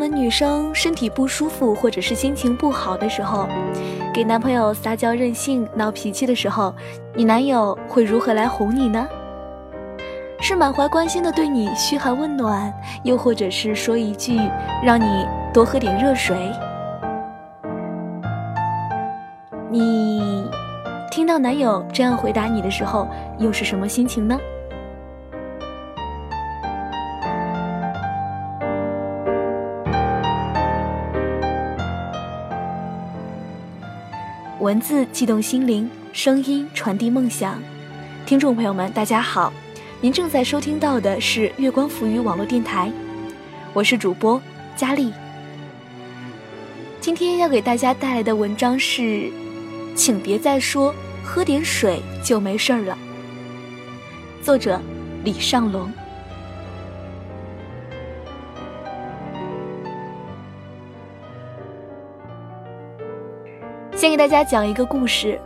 们女生身体不舒服或者是心情不好的时候，给男朋友撒娇任性、闹脾气的时候，你男友会如何来哄你呢？是满怀关心的对你嘘寒问暖，又或者是说一句让你多喝点热水？你听到男友这样回答你的时候，又是什么心情呢？文字悸动心灵，声音传递梦想。听众朋友们，大家好，您正在收听到的是月光浮语网络电台，我是主播佳丽。今天要给大家带来的文章是，请别再说喝点水就没事儿了。作者李尚龙。先给大家讲一个故事。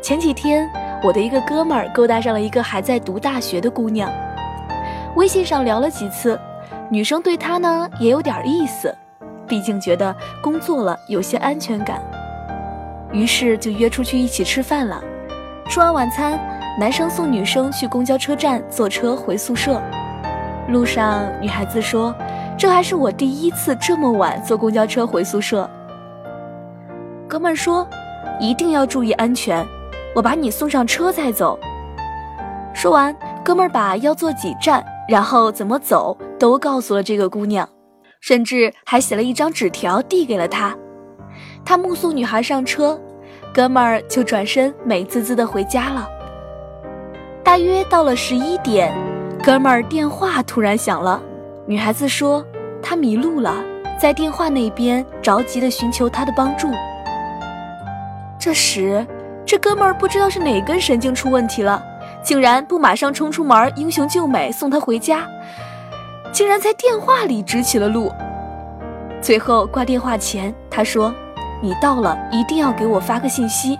前几天，我的一个哥们儿勾搭上了一个还在读大学的姑娘，微信上聊了几次，女生对他呢也有点意思，毕竟觉得工作了有些安全感，于是就约出去一起吃饭了。吃完晚餐，男生送女生去公交车站坐车回宿舍。路上，女孩子说：“这还是我第一次这么晚坐公交车回宿舍。”哥们说：“一定要注意安全，我把你送上车再走。”说完，哥们把要坐几站，然后怎么走都告诉了这个姑娘，甚至还写了一张纸条递给了她。他目送女孩上车，哥们儿就转身美滋滋的回家了。大约到了十一点，哥们儿电话突然响了，女孩子说她迷路了，在电话那边着急的寻求他的帮助。这时，这哥们儿不知道是哪根神经出问题了，竟然不马上冲出门英雄救美送她回家，竟然在电话里指起了路。最后挂电话前，他说：“你到了，一定要给我发个信息。”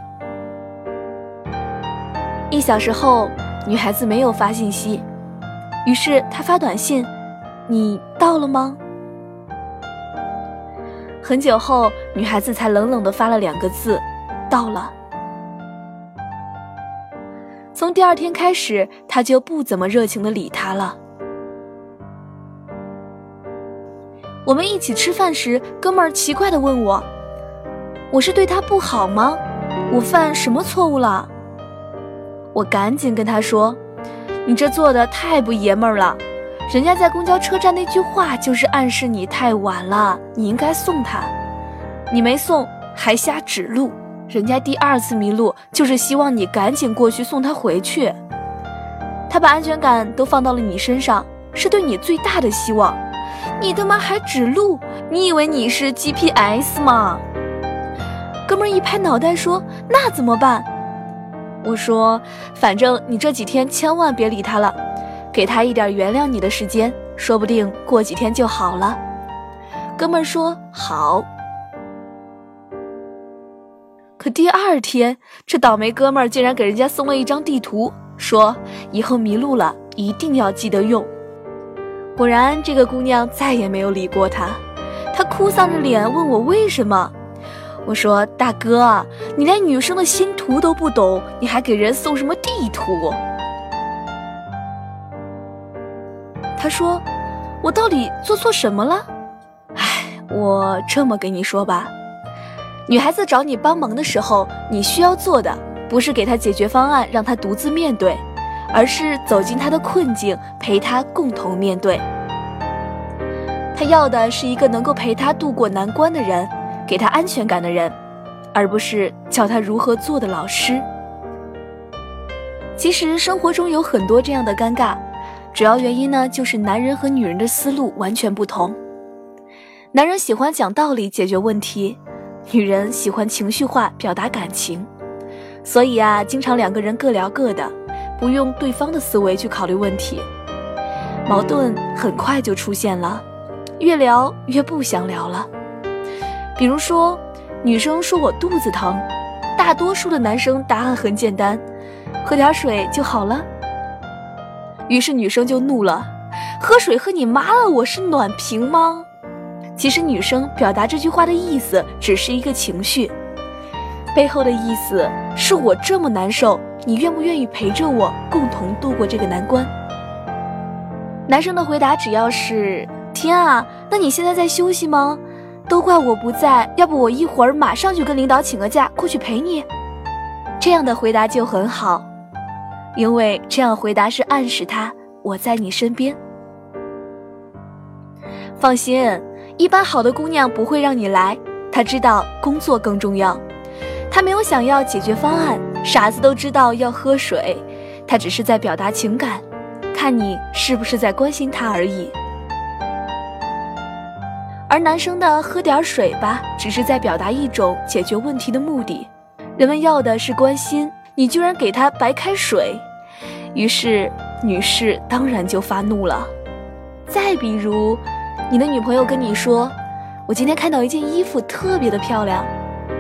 一小时后，女孩子没有发信息，于是他发短信：“你到了吗？”很久后，女孩子才冷冷地发了两个字。到了。从第二天开始，他就不怎么热情的理他了。我们一起吃饭时，哥们儿奇怪的问我：“我是对他不好吗？我犯什么错误了？”我赶紧跟他说：“你这做的太不爷们儿了，人家在公交车站那句话就是暗示你太晚了，你应该送他，你没送，还瞎指路。”人家第二次迷路，就是希望你赶紧过去送他回去。他把安全感都放到了你身上，是对你最大的希望。你他妈还指路？你以为你是 GPS 吗？哥们儿一拍脑袋说：“那怎么办？”我说：“反正你这几天千万别理他了，给他一点原谅你的时间，说不定过几天就好了。”哥们儿说：“好。”可第二天，这倒霉哥们儿竟然给人家送了一张地图，说以后迷路了一定要记得用。果然，这个姑娘再也没有理过他。她哭丧着脸问我为什么。我说：“大哥，你连女生的心图都不懂，你还给人送什么地图？”他说：“我到底做错什么了？”哎，我这么跟你说吧。女孩子找你帮忙的时候，你需要做的不是给她解决方案，让她独自面对，而是走进她的困境，陪她共同面对。她要的是一个能够陪她度过难关的人，给她安全感的人，而不是教她如何做的老师。其实生活中有很多这样的尴尬，主要原因呢，就是男人和女人的思路完全不同。男人喜欢讲道理解决问题。女人喜欢情绪化表达感情，所以啊，经常两个人各聊各的，不用对方的思维去考虑问题，矛盾很快就出现了，越聊越不想聊了。比如说，女生说我肚子疼，大多数的男生答案很简单，喝点水就好了。于是女生就怒了，喝水喝你妈了，我是暖瓶吗？其实女生表达这句话的意思只是一个情绪，背后的意思是我这么难受，你愿不愿意陪着我共同度过这个难关？男生的回答只要是天啊，那你现在在休息吗？都怪我不在，要不我一会儿马上就跟领导请个假过去陪你。这样的回答就很好，因为这样回答是暗示他我在你身边。放心，一般好的姑娘不会让你来，她知道工作更重要，她没有想要解决方案。傻子都知道要喝水，她只是在表达情感，看你是不是在关心她而已。而男生的喝点水吧，只是在表达一种解决问题的目的。人们要的是关心，你居然给他白开水，于是女士当然就发怒了。再比如。你的女朋友跟你说：“我今天看到一件衣服特别的漂亮。”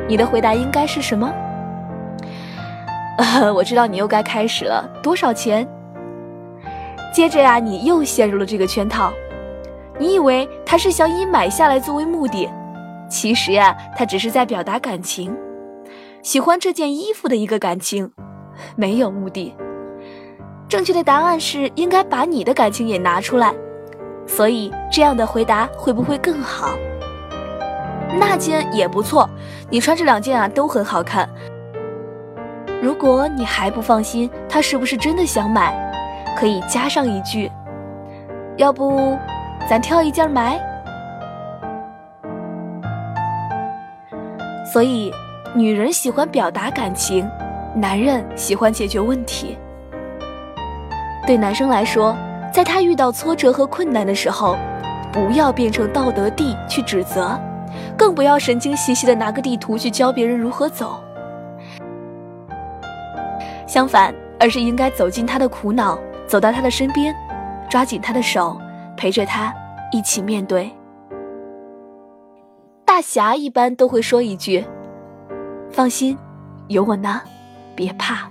你的回答应该是什么？我知道你又该开始了，多少钱？接着呀，你又陷入了这个圈套。你以为他是想以买下来作为目的，其实呀，他只是在表达感情，喜欢这件衣服的一个感情，没有目的。正确的答案是应该把你的感情也拿出来。所以这样的回答会不会更好？那件也不错，你穿这两件啊都很好看。如果你还不放心，他是不是真的想买，可以加上一句：要不咱挑一件买。所以，女人喜欢表达感情，男人喜欢解决问题。对男生来说。在他遇到挫折和困难的时候，不要变成道德帝去指责，更不要神经兮兮的拿个地图去教别人如何走。相反，而是应该走进他的苦恼，走到他的身边，抓紧他的手，陪着他一起面对。大侠一般都会说一句：“放心，有我呢，别怕。”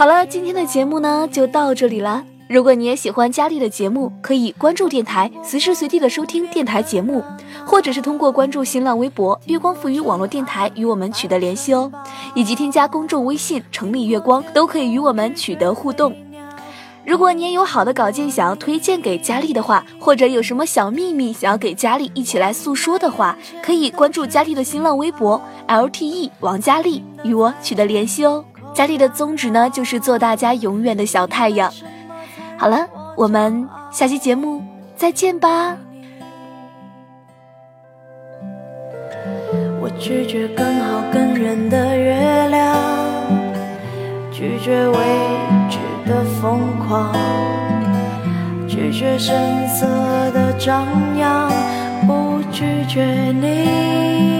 好了，今天的节目呢就到这里了。如果你也喜欢佳丽的节目，可以关注电台，随时随地的收听电台节目，或者是通过关注新浪微博“月光赋予网络电台”与我们取得联系哦，以及添加公众微信“城里月光”都可以与我们取得互动。如果你也有好的稿件想要推荐给佳丽的话，或者有什么小秘密想要给佳丽一起来诉说的话，可以关注佳丽的新浪微博 “lte 王佳丽”与我取得联系哦。家里的宗旨呢，就是做大家永远的小太阳。好了，我们下期节目再见吧。我拒绝更好更圆的月亮，拒绝未知的疯狂，拒绝声色的张扬，不拒绝你。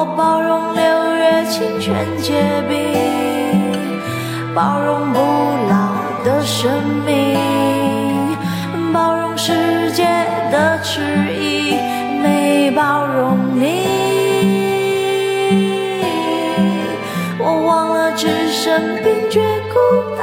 我包容六月清泉结冰，包容不老的生命，包容世界的迟疑，没包容你。我忘了置身冰绝孤岛，